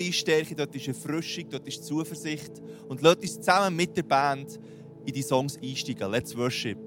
ist Stärke, dort ist Erfrischung, dort ist Zuversicht. Und lasst uns zusammen mit der Band in die Songs einsteigen. Let's worship.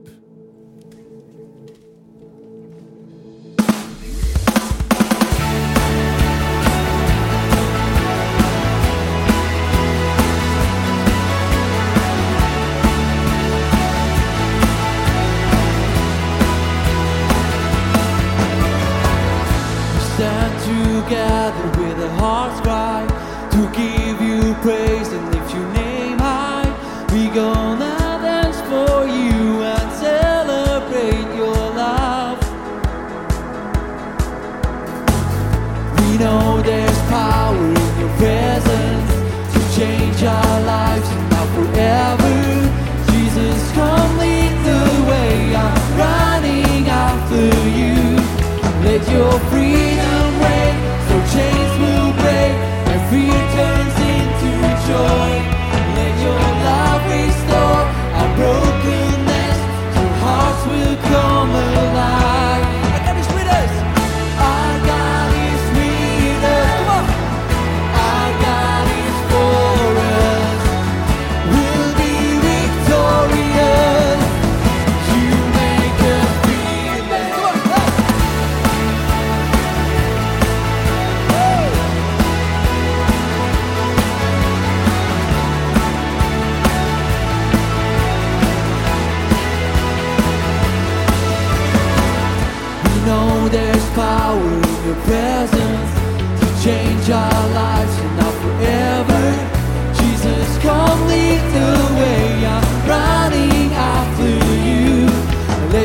you're free.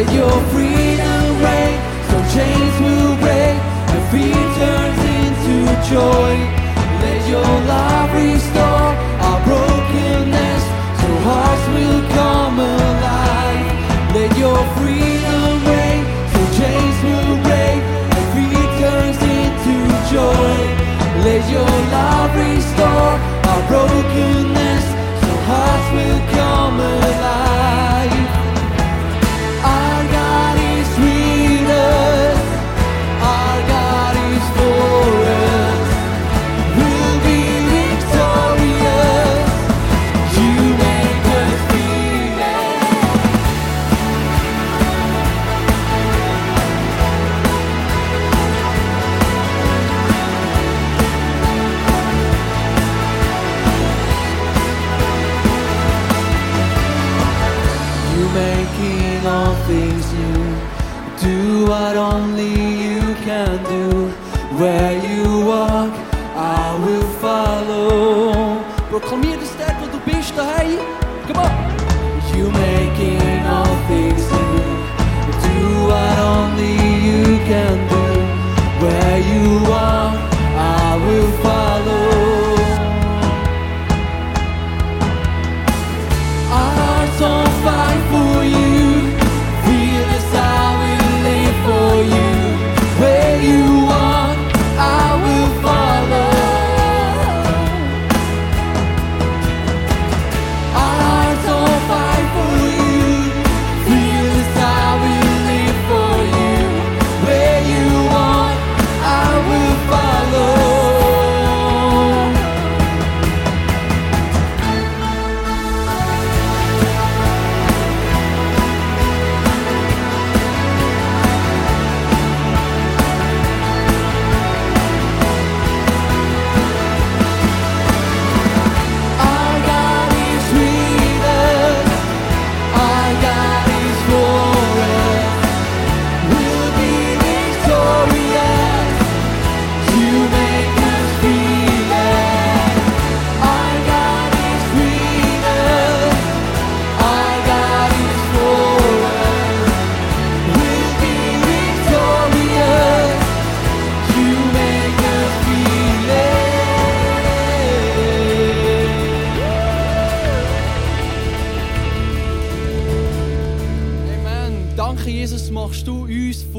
Let your freedom reign, so chains will break and fear turns into joy. Let your love restore our brokenness, so hearts will come alive. Let your freedom reign, so chains will break and fear turns into joy. Let your love making all things new. Do what only you can do. Where you walk.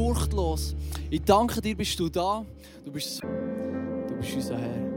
furchtlos. Ich danke dir, bist du da. Du bist, du bist unser Herr.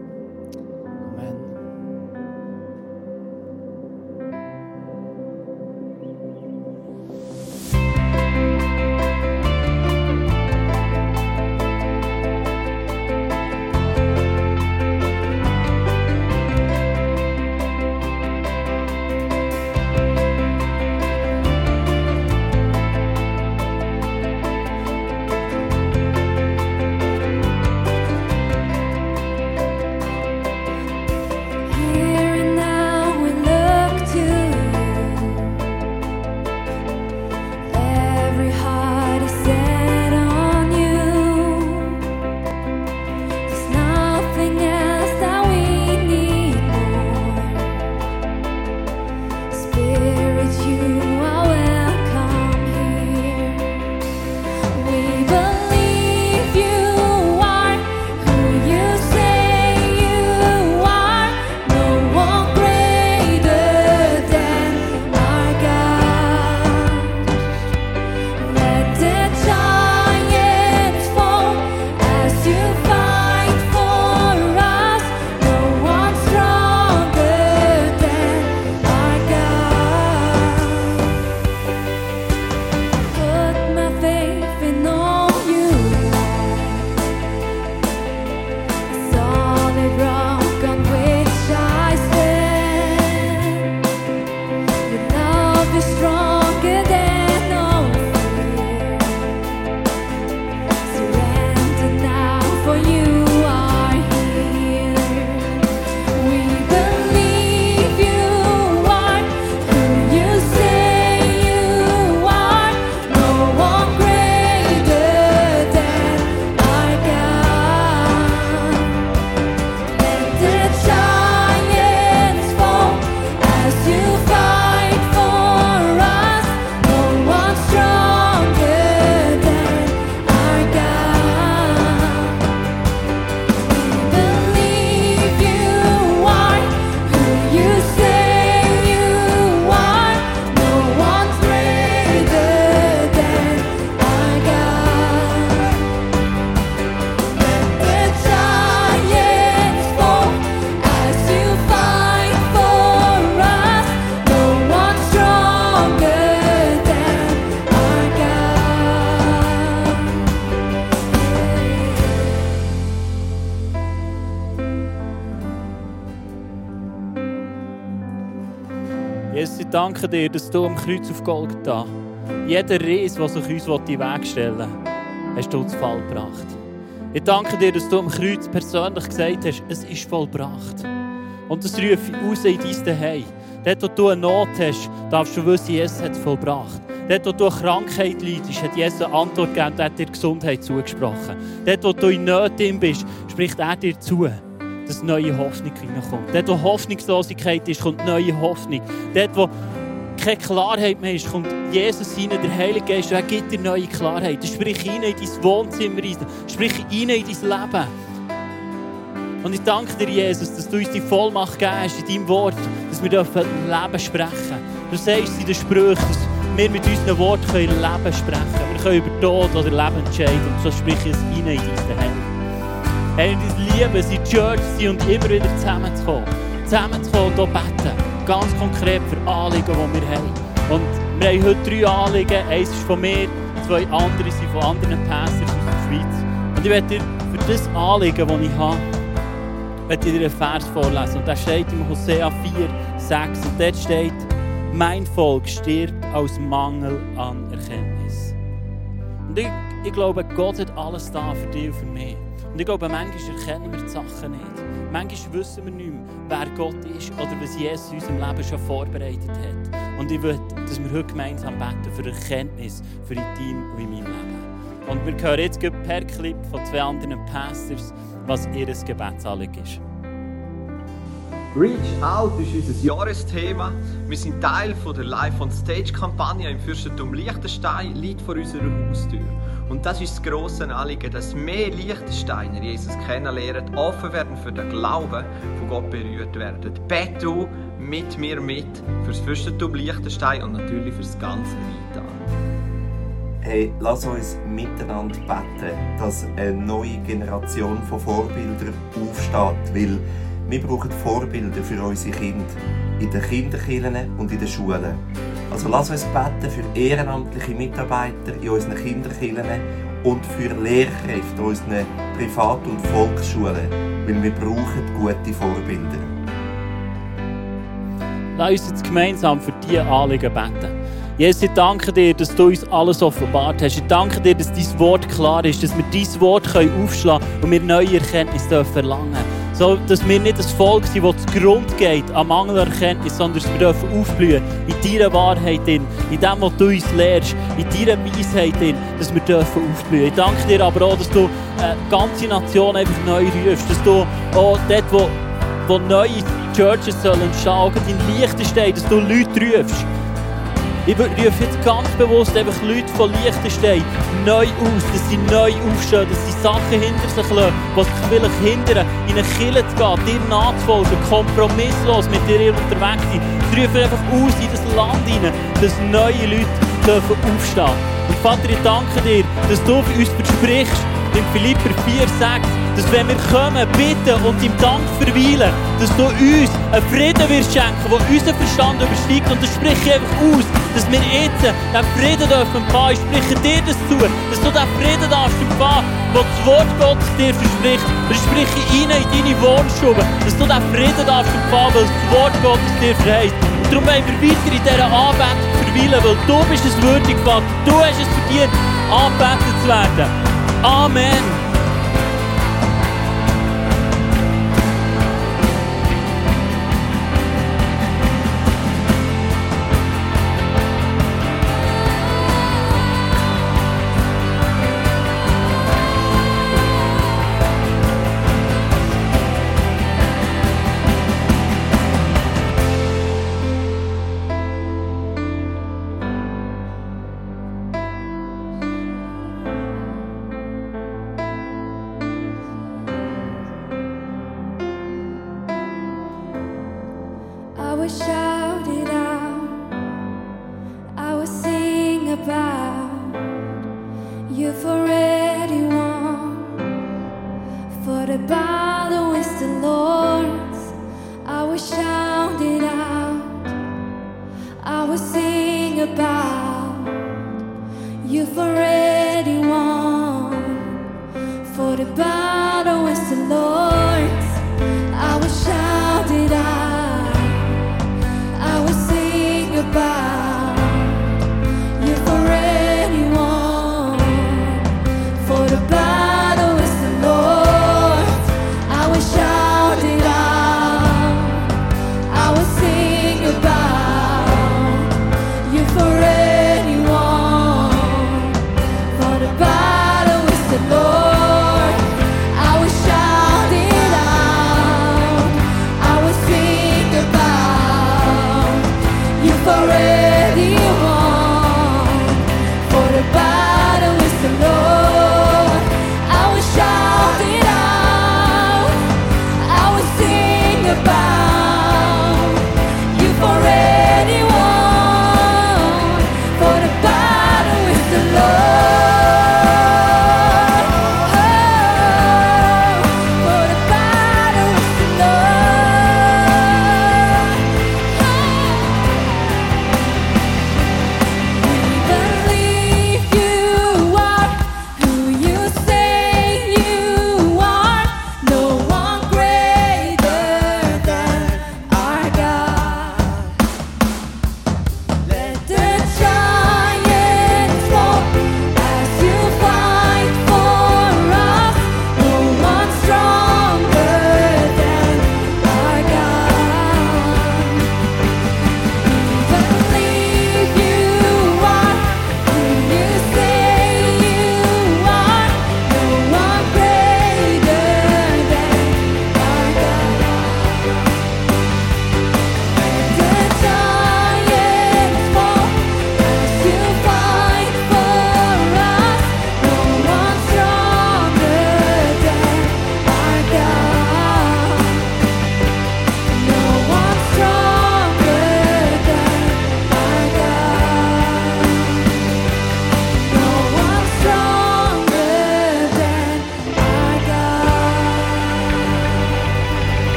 Jesus, ich danke dir, dass du am Kreuz auf Golgatha jeder Reis, der sich uns in den Weg stellen will, hast du zu Fall gebracht. Ich danke dir, dass du am Kreuz persönlich gesagt hast, es ist vollbracht. Und das rufe ich raus in dein Zuhause. Dort, wo du eine Not hast, darfst du wissen, Jesus hat es vollbracht. Dort, wo du eine Krankheit leidest, hat Jesus eine Antwort gegeben und hat dir Gesundheit zugesprochen. Dort, wo du in Nöten bist, spricht er dir zu, dass neue Hoffnung hineinkommt. Dort, wo Hoffnungslosigkeit ist, kommt neue Hoffnung. Dort, wo keine Klarheit mehr ist, kommt Jesus rein, der Heilige Geist, und er gibt dir neue Klarheit. Sprich rein in dein Wohnzimmer sprich rein in dein Leben. Und ich danke dir, Jesus, dass du uns die Vollmacht gibst in deinem Wort, dass wir Leben sprechen dürfen. Du sagst in den Sprüchen, dass wir mit unseren Worten Leben sprechen können. Wir können über Tod oder Leben entscheiden. Und so sprich ich es rein in dein Heim. Hey, und ich liebe es, in Church sein und immer wieder zusammenzukommen. Zusammenzukommen und auch beten. Ganz konkret für Anliegen, die wir haben. Und wir haben heute drei Anliegen. Eins ist von mir, zwei andere sind von anderen Pastors aus der Schweiz. Und ich werde dir für das Anliegen, das ich habe, ich dir einen Vers vorlesen. Und da steht im Hosea 4, 6. Und dort steht, mein Volk stirbt aus Mangel an Erkenntnis. Und ich, ich glaube, Gott hat alles da für dich und für mich. Und ich glaube, manchmal erkennen wir die Sachen nicht. Manchmal wissen wir nicht mehr, wer Gott ist oder was Jesus in unserem Leben schon vorbereitet hat. Und ich will, dass wir heute gemeinsam beten für Erkenntnis für dein Team und in meinem Leben. Und wir hören jetzt per Clip von zwei anderen Pastors, was ihr Gebetsanliegen ist. Reach Out ist unser Jahresthema. Wir sind Teil von der Live on Stage Kampagne im Fürstentum Liechtenstein, liegt vor unserer Haustür. Und das ist das grosse Anliegen, dass mehr Liechtensteiner Jesus kennenlernen, offen werden für den Glauben, von Gott berührt werden. Bet du mit mir mit fürs Fürstentum Liechtenstein und natürlich fürs ganze Rheintal. Hey, lass uns miteinander beten, dass eine neue Generation von Vorbildern aufsteht, weil wir brauchen Vorbilder für unsere Kinder in den Kinderkirchen und in den Schulen. Also lass uns beten für ehrenamtliche Mitarbeiter in unseren Kinderkirchen und für Lehrkräfte in unseren Privat- und Volksschulen, weil wir brauchen gute Vorbilder. Lass uns jetzt gemeinsam für diese Anliegen beten. Jesus, ich danke dir, dass du uns alles offenbart hast. Ich danke dir, dass dein Wort klar ist, dass wir dein Wort aufschlagen können und wir neue Erkenntnisse verlangen dürfen. So, dass wir nicht ein Volk sind, das zugrunde geht an Mangelerkenntnis, sondern dass wir dürfen aufblühen in deiner Wahrheit, in dem, was du uns lehrst, in deiner Weisheit, dass wir dürfen aufblühen. Ich danke dir aber auch, dass du eine ganze Nation einfach neu rufst, dass du auch dort, wo, wo neue Churches sollen entstehen, in Liechtenstein, dass du Leute rufst, ich rufe jetzt ganz bewusst einfach Leute von Liechtenstein neu aus, dass sie neu aufstehen, dass sie Sachen hinter sich lassen, die sich vielleicht hindern, in eine Kirche zu gehen, dir nachzufolgen, kompromisslos mit dir unterwegs sein. Ich rufe einfach aus in das Land hinein, dass neue Leute dürfen aufstehen Und Vater, ich danke dir, dass du für uns versprichst, in Philipper 4 sagt, dass wenn wir kommen, bitten und im Dank verweilen, dass du uns einen Frieden wirst schenken, der unseren Verstand übersteigt. Und das spreche ich einfach aus, dass wir jetzt den Frieden dürfen empfangen. Ich spreche dir das zu, dass du den Frieden darfst empfangen, den das Wort Gottes dir verspricht. Und ich spreche rein in deine Wohnstube, dass du den Frieden darfst empfangen, weil das Wort Gottes dir verheißt. Und darum wollen wir weiter in dieser Anbetung verweilen, weil du bist es würdig, Vater. Du hast es verdient, angebetet zu werden. Amen.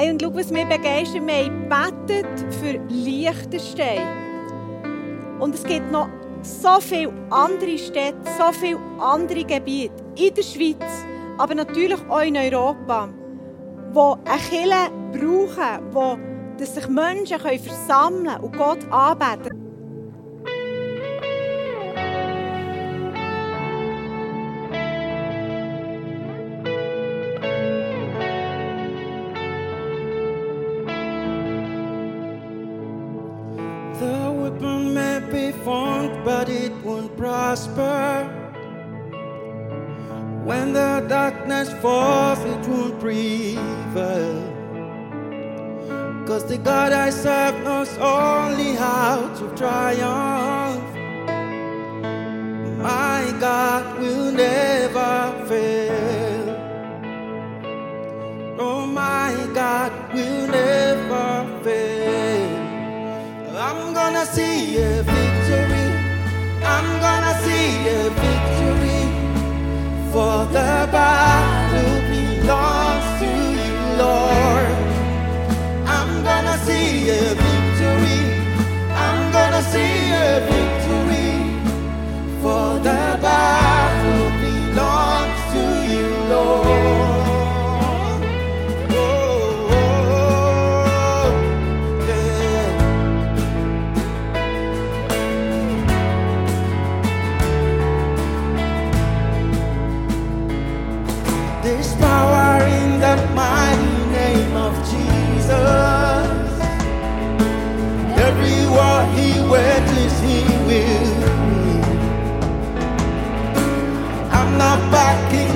Hey, und schau, was mich begeistern. Wir haben für Liechtenstein. Und es gibt noch so viele andere Städte, so viele andere Gebiete in der Schweiz, aber natürlich auch in Europa, wo eine Kirche brauchen, wo dass sich Menschen versammeln können und Gott anbeten 我的白 back in.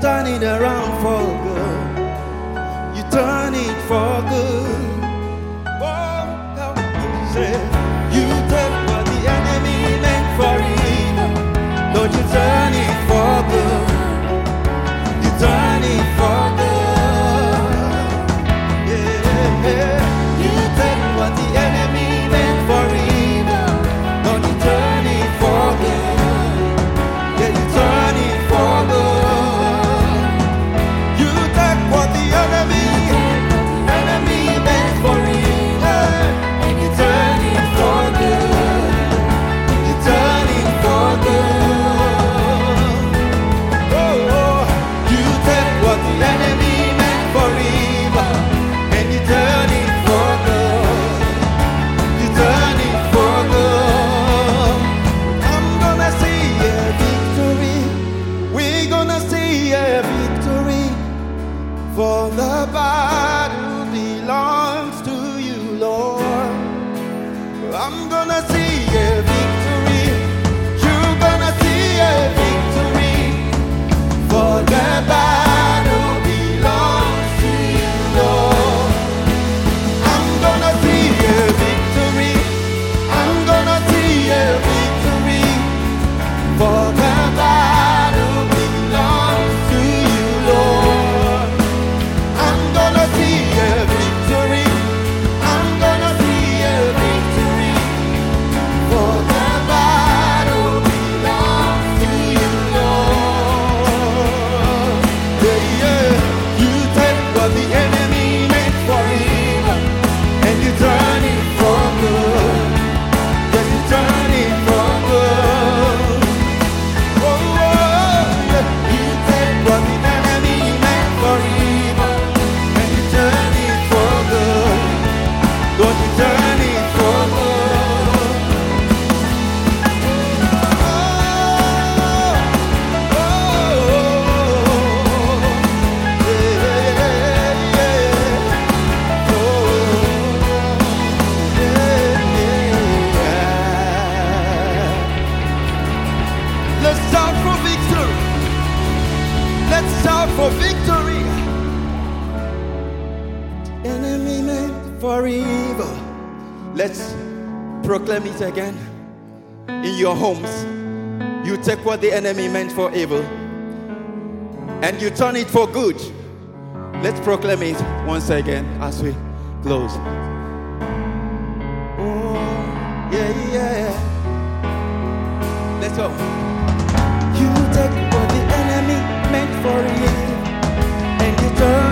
dining around for what the enemy meant for evil and you turn it for good. Let's proclaim it once again as we close. Oh, yeah, yeah. Let's go. You take what the enemy meant for evil and you turn.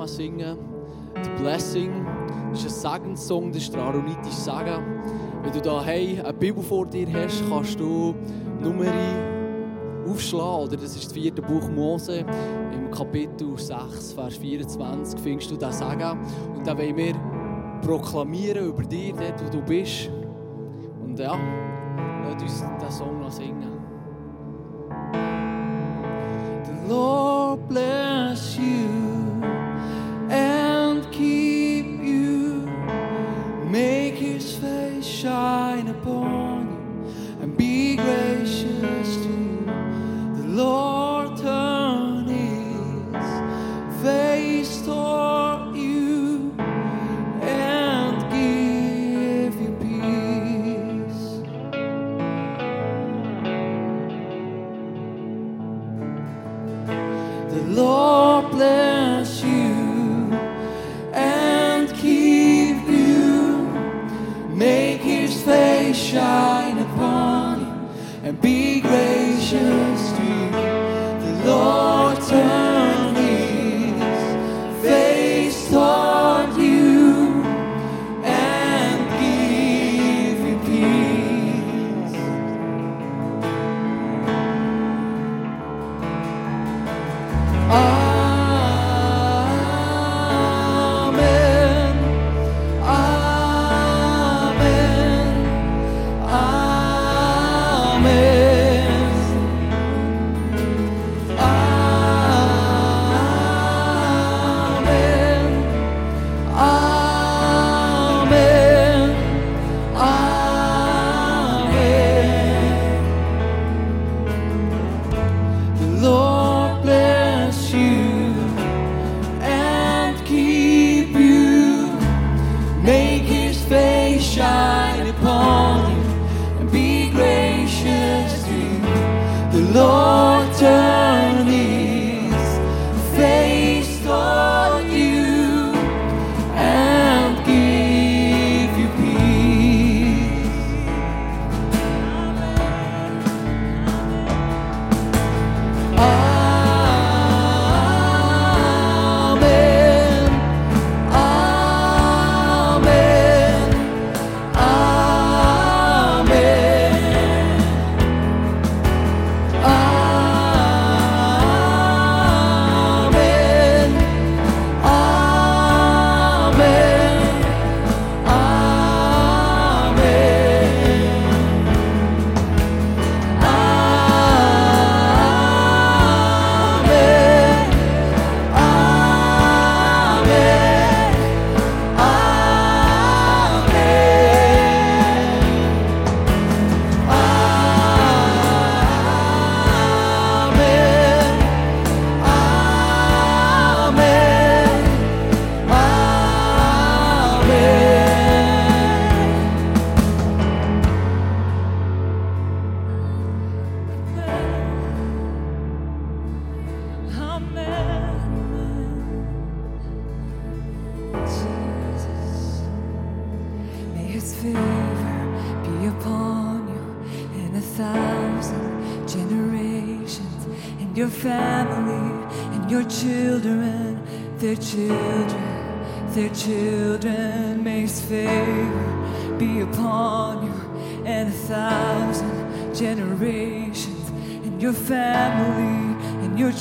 Mama singen. The Blessing, das ist ein Segenssong, das ist der aaronitische Segen. Wenn du daheim eine Bibel vor dir hast, kannst du Nummer aufschlagen. Oder das ist das vierte Buch Mose. Im Kapitel 6, Vers 24 findest du den Segen. Und da wollen wir proklamieren über dich, dort wo du bist. Und ja, lass uns diesen Song noch singen. The Lord bless you.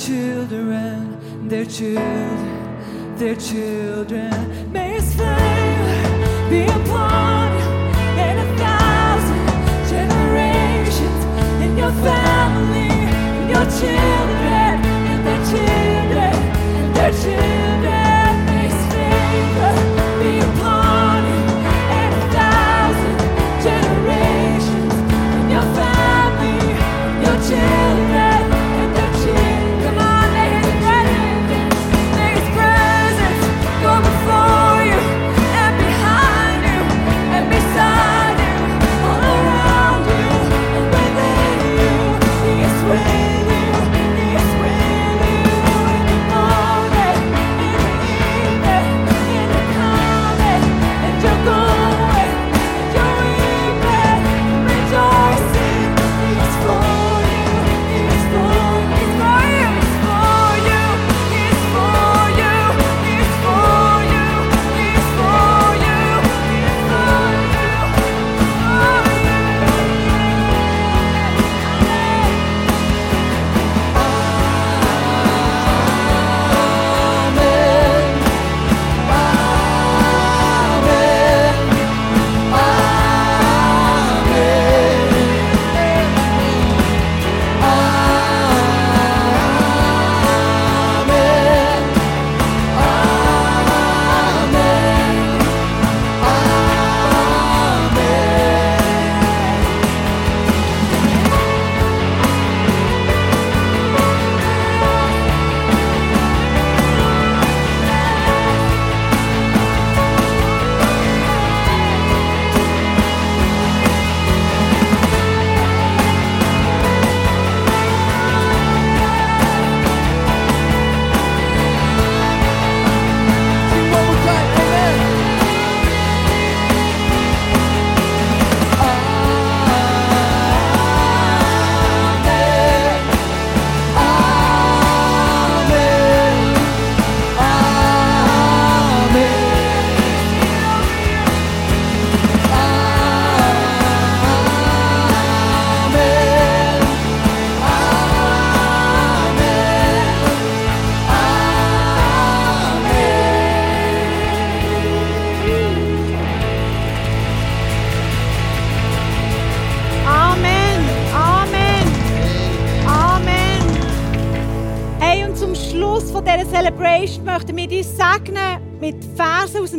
children, their children, their children.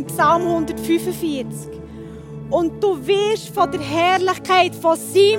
im Psalm 145. Und du wirst von der Herrlichkeit, von seinem